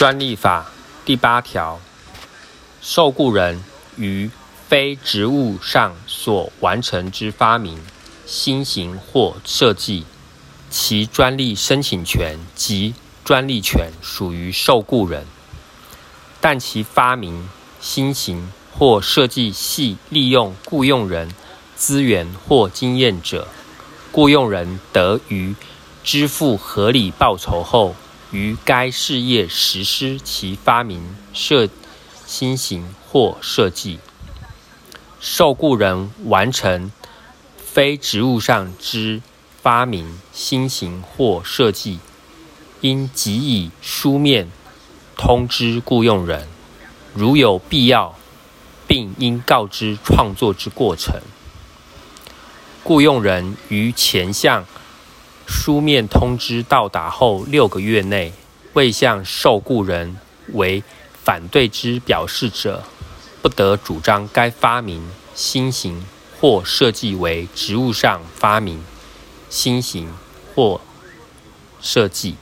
专利法第八条，受雇人于非职务上所完成之发明、新型或设计，其专利申请权及专利权属于受雇人，但其发明、新型或设计系利用雇用人资源或经验者，雇用人得于支付合理报酬后，于该事业实施其发明、设新型或设计。受雇人完成非职务上之发明、新型或设计。应即以书面通知雇用人，如有必要，并应告知创作之过程。雇用人于前项书面通知到达后六个月内，未向受雇人为反对之表示者，不得主张该发明、新型或设计为职务上发明、新型或设计。